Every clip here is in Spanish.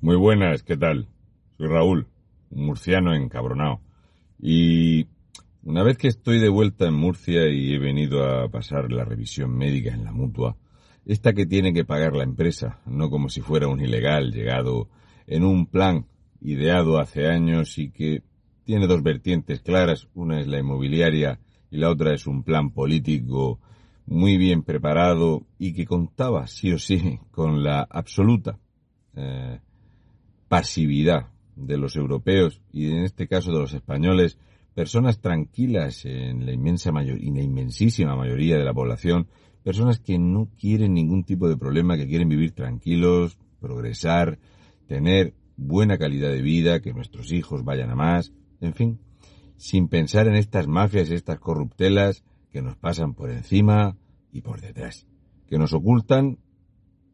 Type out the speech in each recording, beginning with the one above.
Muy buenas, ¿qué tal? Soy Raúl, un murciano encabronado. Y una vez que estoy de vuelta en Murcia y he venido a pasar la revisión médica en la mutua, esta que tiene que pagar la empresa, no como si fuera un ilegal llegado en un plan ideado hace años y que tiene dos vertientes claras, una es la inmobiliaria y la otra es un plan político muy bien preparado y que contaba sí o sí con la absoluta eh, pasividad de los europeos y en este caso de los españoles, personas tranquilas en la inmensa mayoría, en la inmensísima mayoría de la población, personas que no quieren ningún tipo de problema, que quieren vivir tranquilos, progresar, tener buena calidad de vida, que nuestros hijos vayan a más, en fin, sin pensar en estas mafias y estas corruptelas que nos pasan por encima y por detrás, que nos ocultan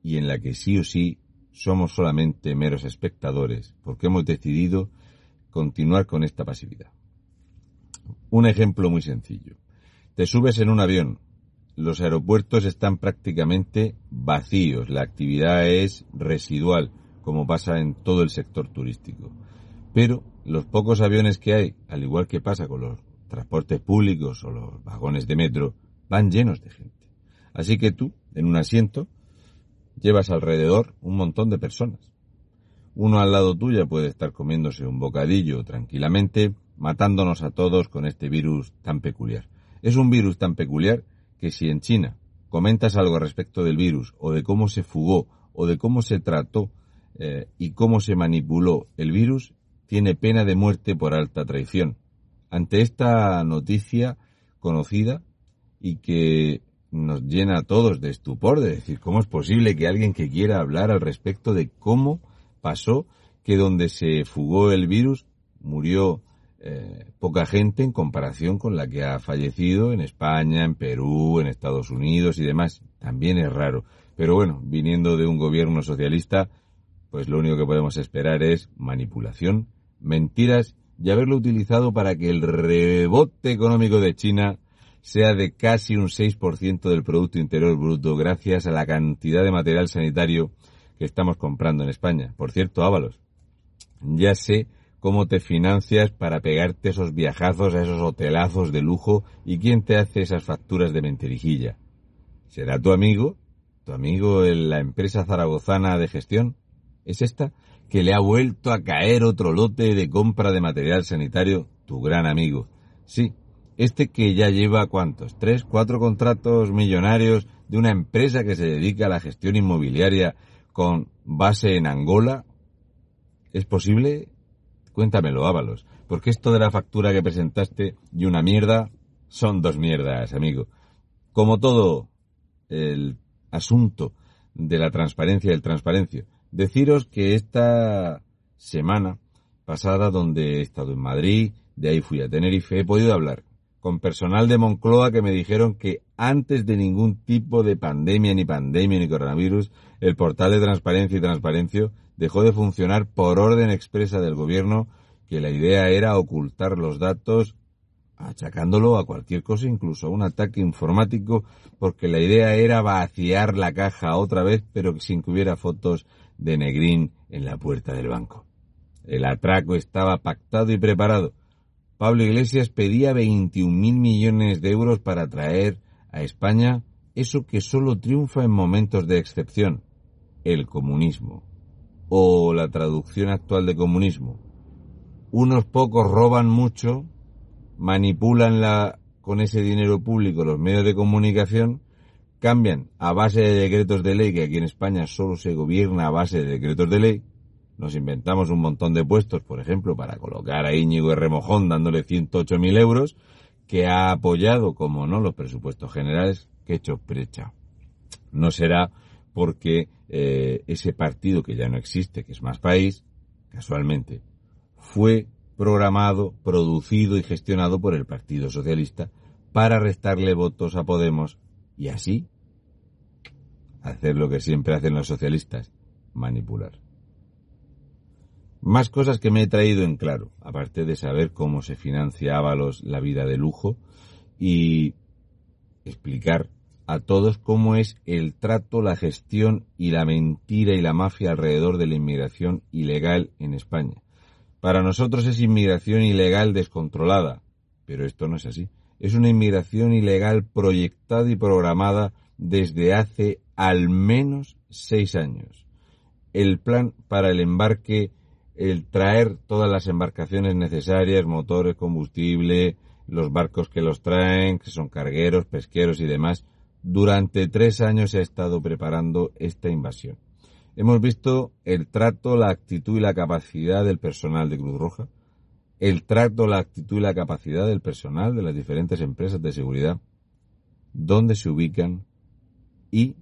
y en la que sí o sí somos solamente meros espectadores, porque hemos decidido continuar con esta pasividad. Un ejemplo muy sencillo. Te subes en un avión, los aeropuertos están prácticamente vacíos, la actividad es residual, como pasa en todo el sector turístico. Pero los pocos aviones que hay, al igual que pasa con los transportes públicos o los vagones de metro, van llenos de gente. Así que tú, en un asiento, llevas alrededor un montón de personas. Uno al lado tuyo puede estar comiéndose un bocadillo tranquilamente, matándonos a todos con este virus tan peculiar. Es un virus tan peculiar que si en China comentas algo respecto del virus o de cómo se fugó o de cómo se trató eh, y cómo se manipuló el virus, tiene pena de muerte por alta traición. Ante esta noticia conocida y que nos llena a todos de estupor, de decir, ¿cómo es posible que alguien que quiera hablar al respecto de cómo pasó que donde se fugó el virus murió eh, poca gente en comparación con la que ha fallecido en España, en Perú, en Estados Unidos y demás? También es raro. Pero bueno, viniendo de un gobierno socialista, pues lo único que podemos esperar es manipulación, mentiras y haberlo utilizado para que el rebote económico de China sea de casi un 6% del Producto Interior Bruto gracias a la cantidad de material sanitario que estamos comprando en España. Por cierto, Ábalos, ya sé cómo te financias para pegarte esos viajazos a esos hotelazos de lujo y quién te hace esas facturas de mentirijilla. ¿Será tu amigo? ¿Tu amigo en la empresa zaragozana de gestión? ¿Es esta? Que le ha vuelto a caer otro lote de compra de material sanitario, tu gran amigo. Sí, este que ya lleva cuántos, tres, cuatro contratos millonarios de una empresa que se dedica a la gestión inmobiliaria con base en Angola, ¿es posible? Cuéntamelo, Ábalos, porque esto de la factura que presentaste y una mierda son dos mierdas, amigo. Como todo el asunto de la transparencia y el transparencio, deciros que esta semana pasada, donde he estado en Madrid, de ahí fui a Tenerife, he podido hablar con personal de Moncloa que me dijeron que antes de ningún tipo de pandemia, ni pandemia, ni coronavirus, el portal de transparencia y transparencio dejó de funcionar por orden expresa del gobierno, que la idea era ocultar los datos achacándolo a cualquier cosa, incluso a un ataque informático, porque la idea era vaciar la caja otra vez, pero sin que hubiera fotos de Negrín en la puerta del banco. El atraco estaba pactado y preparado Pablo Iglesias pedía 21 mil millones de euros para traer a España eso que solo triunfa en momentos de excepción, el comunismo, o la traducción actual de comunismo. Unos pocos roban mucho, manipulan la, con ese dinero público los medios de comunicación, cambian a base de decretos de ley, que aquí en España solo se gobierna a base de decretos de ley, nos inventamos un montón de puestos, por ejemplo, para colocar a Íñigo y Remojón dándole 108.000 euros, que ha apoyado, como no, los presupuestos generales que he hecho precha. No será porque eh, ese partido que ya no existe, que es Más País, casualmente, fue programado, producido y gestionado por el Partido Socialista para restarle votos a Podemos y así hacer lo que siempre hacen los socialistas, manipular. Más cosas que me he traído en claro, aparte de saber cómo se financia Ábalos la vida de lujo y explicar a todos cómo es el trato, la gestión y la mentira y la mafia alrededor de la inmigración ilegal en España. Para nosotros es inmigración ilegal descontrolada, pero esto no es así. Es una inmigración ilegal proyectada y programada desde hace al menos seis años. El plan para el embarque, el traer todas las embarcaciones necesarias, motores, combustible, los barcos que los traen, que son cargueros, pesqueros y demás, durante tres años se ha estado preparando esta invasión. Hemos visto el trato, la actitud y la capacidad del personal de Cruz Roja, el trato, la actitud y la capacidad del personal de las diferentes empresas de seguridad, dónde se ubican y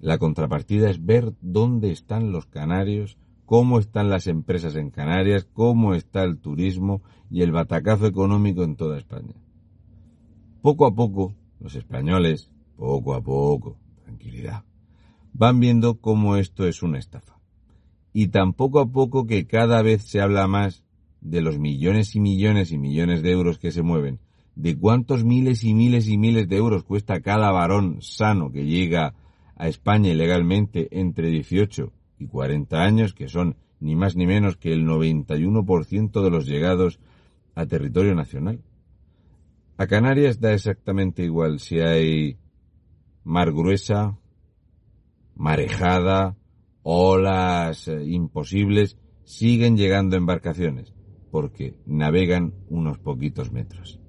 la contrapartida es ver dónde están los canarios, cómo están las empresas en Canarias, cómo está el turismo y el batacazo económico en toda España. Poco a poco los españoles, poco a poco, tranquilidad, van viendo cómo esto es una estafa. Y tan poco a poco que cada vez se habla más de los millones y millones y millones de euros que se mueven, de cuántos miles y miles y miles de euros cuesta cada varón sano que llega a España ilegalmente entre 18 y 40 años, que son ni más ni menos que el 91% de los llegados a territorio nacional. A Canarias da exactamente igual si hay mar gruesa, marejada, olas eh, imposibles, siguen llegando embarcaciones, porque navegan unos poquitos metros.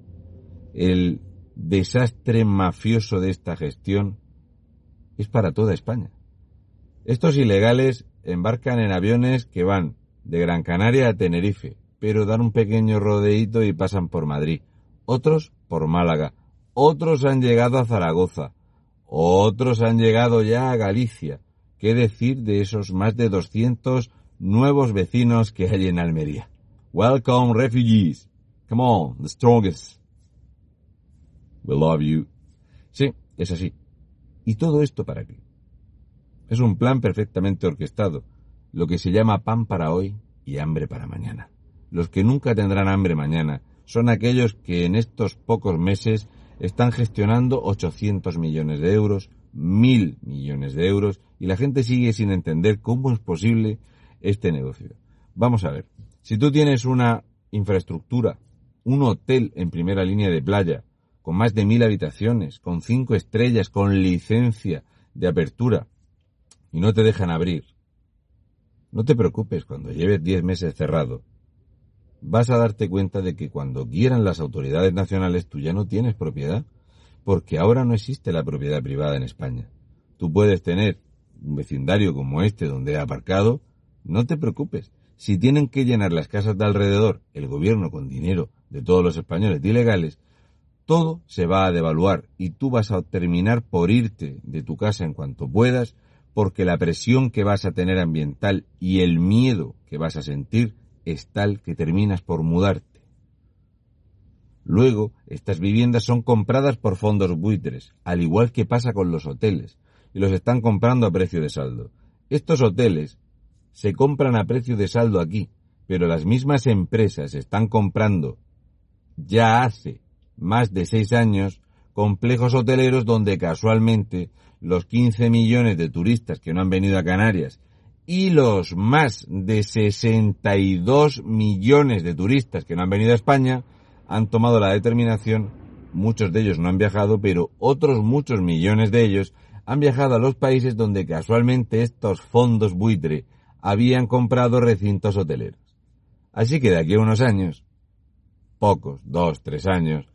El desastre mafioso de esta gestión es para toda España. Estos ilegales embarcan en aviones que van de Gran Canaria a Tenerife, pero dan un pequeño rodeíto y pasan por Madrid otros por Málaga, otros han llegado a Zaragoza, otros han llegado ya a Galicia. ¿Qué decir de esos más de 200 nuevos vecinos que hay en Almería? Welcome, refugees. Come on, the strongest. We love you. Sí, es así. ¿Y todo esto para qué? Es un plan perfectamente orquestado, lo que se llama pan para hoy y hambre para mañana. Los que nunca tendrán hambre mañana son aquellos que en estos pocos meses están gestionando 800 millones de euros, mil millones de euros, y la gente sigue sin entender cómo es posible este negocio. Vamos a ver, si tú tienes una infraestructura, un hotel en primera línea de playa, con más de mil habitaciones, con cinco estrellas, con licencia de apertura, y no te dejan abrir, no te preocupes cuando lleves diez meses cerrado, vas a darte cuenta de que cuando quieran las autoridades nacionales tú ya no tienes propiedad, porque ahora no existe la propiedad privada en España. Tú puedes tener un vecindario como este donde he aparcado, no te preocupes. Si tienen que llenar las casas de alrededor el gobierno con dinero de todos los españoles ilegales, todo se va a devaluar y tú vas a terminar por irte de tu casa en cuanto puedas porque la presión que vas a tener ambiental y el miedo que vas a sentir es tal que terminas por mudarte. Luego, estas viviendas son compradas por fondos buitres, al igual que pasa con los hoteles, y los están comprando a precio de saldo. Estos hoteles se compran a precio de saldo aquí, pero las mismas empresas están comprando ya hace más de seis años complejos hoteleros donde casualmente los 15 millones de turistas que no han venido a Canarias y los más de 62 millones de turistas que no han venido a España han tomado la determinación, muchos de ellos no han viajado, pero otros muchos millones de ellos han viajado a los países donde casualmente estos fondos buitre habían comprado recintos hoteleros. Así que de aquí a unos años, pocos, dos, tres años,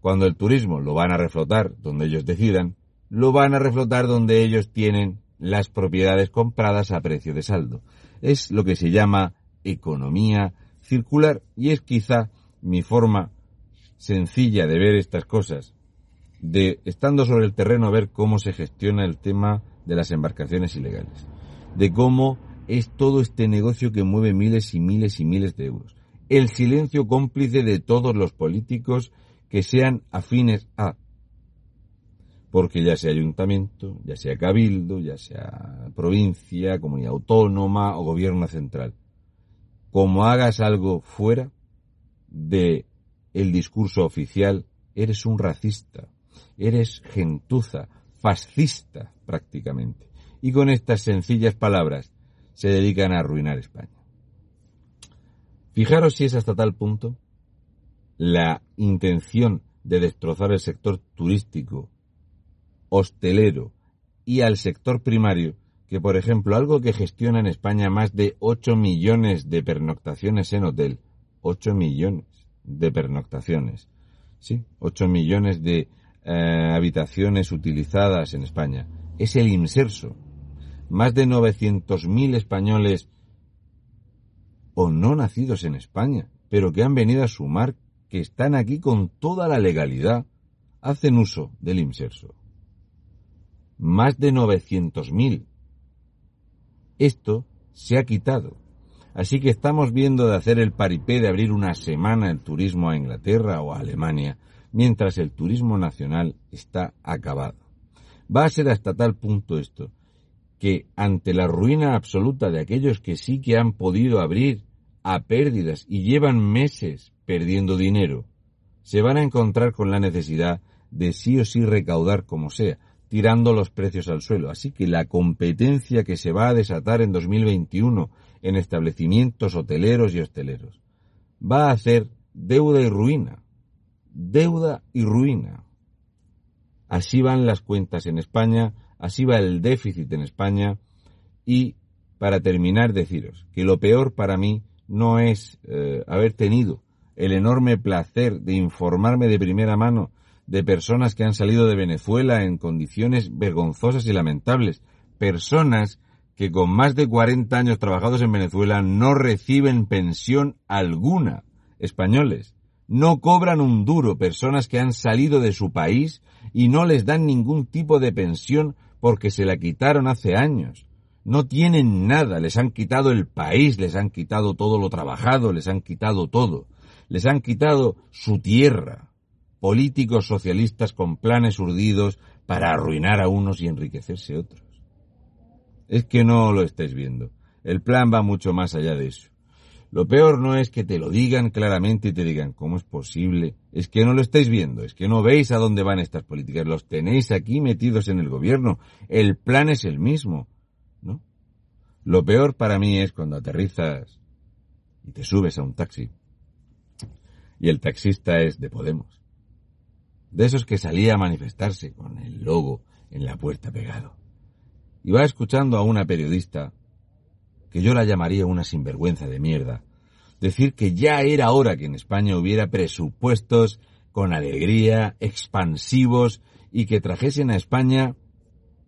cuando el turismo lo van a reflotar donde ellos decidan, lo van a reflotar donde ellos tienen las propiedades compradas a precio de saldo. Es lo que se llama economía circular y es quizá mi forma sencilla de ver estas cosas, de estando sobre el terreno ver cómo se gestiona el tema de las embarcaciones ilegales, de cómo es todo este negocio que mueve miles y miles y miles de euros. El silencio cómplice de todos los políticos que sean afines a porque ya sea ayuntamiento, ya sea cabildo, ya sea provincia, comunidad autónoma o gobierno central, como hagas algo fuera de el discurso oficial, eres un racista, Eres gentuza, fascista prácticamente. Y con estas sencillas palabras se dedican a arruinar España. Fijaros si es hasta tal punto la intención de destrozar el sector turístico, hostelero y al sector primario, que por ejemplo algo que gestiona en España más de 8 millones de pernoctaciones en hotel, 8 millones de pernoctaciones, sí, 8 millones de eh, habitaciones utilizadas en España, es el inserso. Más de 900.000 españoles o no nacidos en España, pero que han venido a sumar, que están aquí con toda la legalidad, hacen uso del inserso. Más de 900.000. Esto se ha quitado. Así que estamos viendo de hacer el paripé de abrir una semana el turismo a Inglaterra o a Alemania, mientras el turismo nacional está acabado. Va a ser hasta tal punto esto, que ante la ruina absoluta de aquellos que sí que han podido abrir a pérdidas y llevan meses perdiendo dinero, se van a encontrar con la necesidad de sí o sí recaudar como sea, tirando los precios al suelo. Así que la competencia que se va a desatar en 2021 en establecimientos hoteleros y hosteleros va a hacer deuda y ruina. Deuda y ruina. Así van las cuentas en España, así va el déficit en España y para terminar deciros que lo peor para mí no es eh, haber tenido el enorme placer de informarme de primera mano de personas que han salido de Venezuela en condiciones vergonzosas y lamentables, personas que con más de 40 años trabajados en Venezuela no reciben pensión alguna, españoles, no cobran un duro, personas que han salido de su país y no les dan ningún tipo de pensión porque se la quitaron hace años, no tienen nada, les han quitado el país, les han quitado todo lo trabajado, les han quitado todo, les han quitado su tierra. Políticos socialistas con planes urdidos para arruinar a unos y enriquecerse otros. Es que no lo estáis viendo. El plan va mucho más allá de eso. Lo peor no es que te lo digan claramente y te digan cómo es posible. Es que no lo estáis viendo, es que no veis a dónde van estas políticas. Los tenéis aquí metidos en el gobierno. El plan es el mismo. ¿no? Lo peor para mí es cuando aterrizas y te subes a un taxi y el taxista es de Podemos. De esos que salía a manifestarse con el logo en la puerta pegado. Y va escuchando a una periodista, que yo la llamaría una sinvergüenza de mierda, decir que ya era hora que en España hubiera presupuestos con alegría, expansivos y que trajesen a España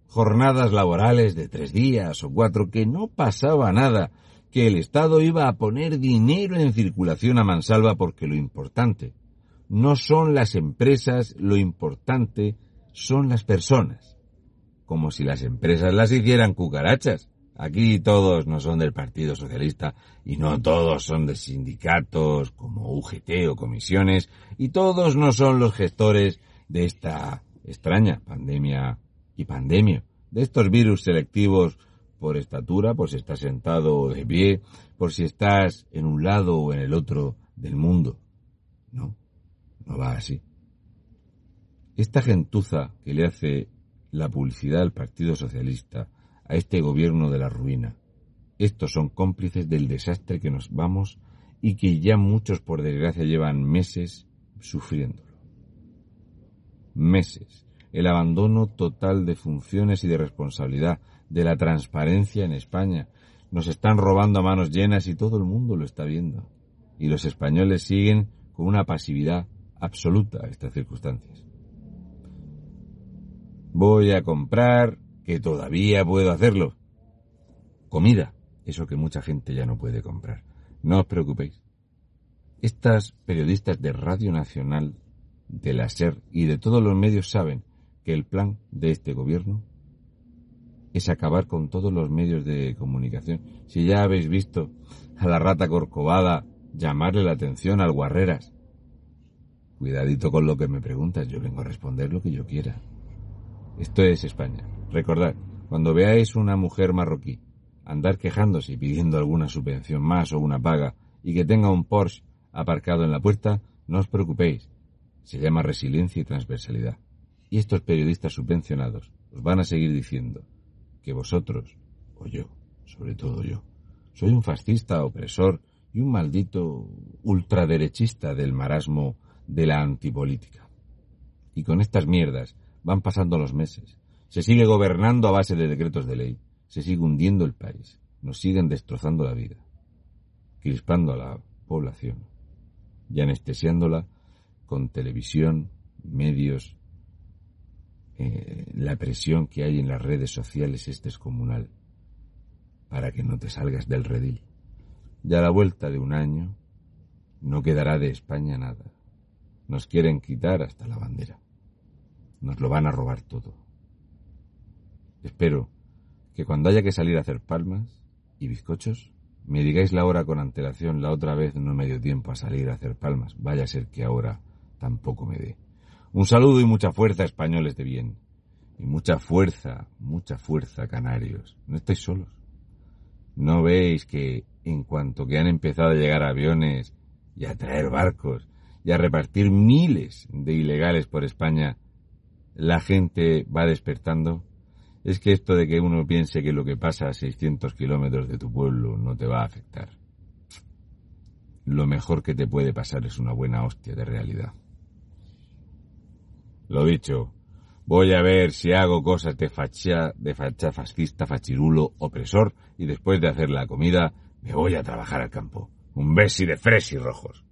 jornadas laborales de tres días o cuatro, que no pasaba nada, que el Estado iba a poner dinero en circulación a mansalva porque lo importante no son las empresas, lo importante son las personas. Como si las empresas las hicieran cucarachas. Aquí todos no son del Partido Socialista y no todos son de sindicatos como UGT o comisiones y todos no son los gestores de esta extraña pandemia y pandemia, de estos virus selectivos por estatura, por si estás sentado de pie, por si estás en un lado o en el otro del mundo. No, no va así. Esta gentuza que le hace la publicidad al Partido Socialista, a este gobierno de la ruina, estos son cómplices del desastre que nos vamos y que ya muchos, por desgracia, llevan meses sufriéndolo. Meses el abandono total de funciones y de responsabilidad, de la transparencia en España. Nos están robando a manos llenas y todo el mundo lo está viendo. Y los españoles siguen con una pasividad absoluta a estas circunstancias. Voy a comprar, que todavía puedo hacerlo. Comida, eso que mucha gente ya no puede comprar. No os preocupéis. Estas periodistas de Radio Nacional, de la SER y de todos los medios saben que el plan de este gobierno es acabar con todos los medios de comunicación. Si ya habéis visto a la rata corcovada llamarle la atención al guarreras. Cuidadito con lo que me preguntas, yo vengo a responder lo que yo quiera. Esto es España. Recordad, cuando veáis una mujer marroquí andar quejándose y pidiendo alguna subvención más o una paga y que tenga un Porsche aparcado en la puerta, no os preocupéis. Se llama resiliencia y transversalidad. Y estos periodistas subvencionados os van a seguir diciendo que vosotros, o yo, sobre todo yo, soy un fascista opresor y un maldito ultraderechista del marasmo de la antipolítica. Y con estas mierdas van pasando los meses. Se sigue gobernando a base de decretos de ley. Se sigue hundiendo el país. Nos siguen destrozando la vida. Crispando a la población. Y anestesiándola con televisión, medios. Eh, la presión que hay en las redes sociales es descomunal. Para que no te salgas del redil. Ya a la vuelta de un año no quedará de España nada. Nos quieren quitar hasta la bandera. Nos lo van a robar todo. Espero que cuando haya que salir a hacer palmas y bizcochos, me digáis la hora con antelación. La otra vez no me dio tiempo a salir a hacer palmas. Vaya a ser que ahora tampoco me dé. Un saludo y mucha fuerza, españoles de bien. Y mucha fuerza, mucha fuerza, canarios. No estáis solos. ¿No veis que en cuanto que han empezado a llegar aviones y a traer barcos y a repartir miles de ilegales por España, la gente va despertando? Es que esto de que uno piense que lo que pasa a 600 kilómetros de tu pueblo no te va a afectar. Lo mejor que te puede pasar es una buena hostia de realidad. Lo dicho, Voy a ver si hago cosas de facha, de facha fascista, fachirulo, opresor, y después de hacer la comida, me voy a trabajar al campo. Un besi de fresi rojos.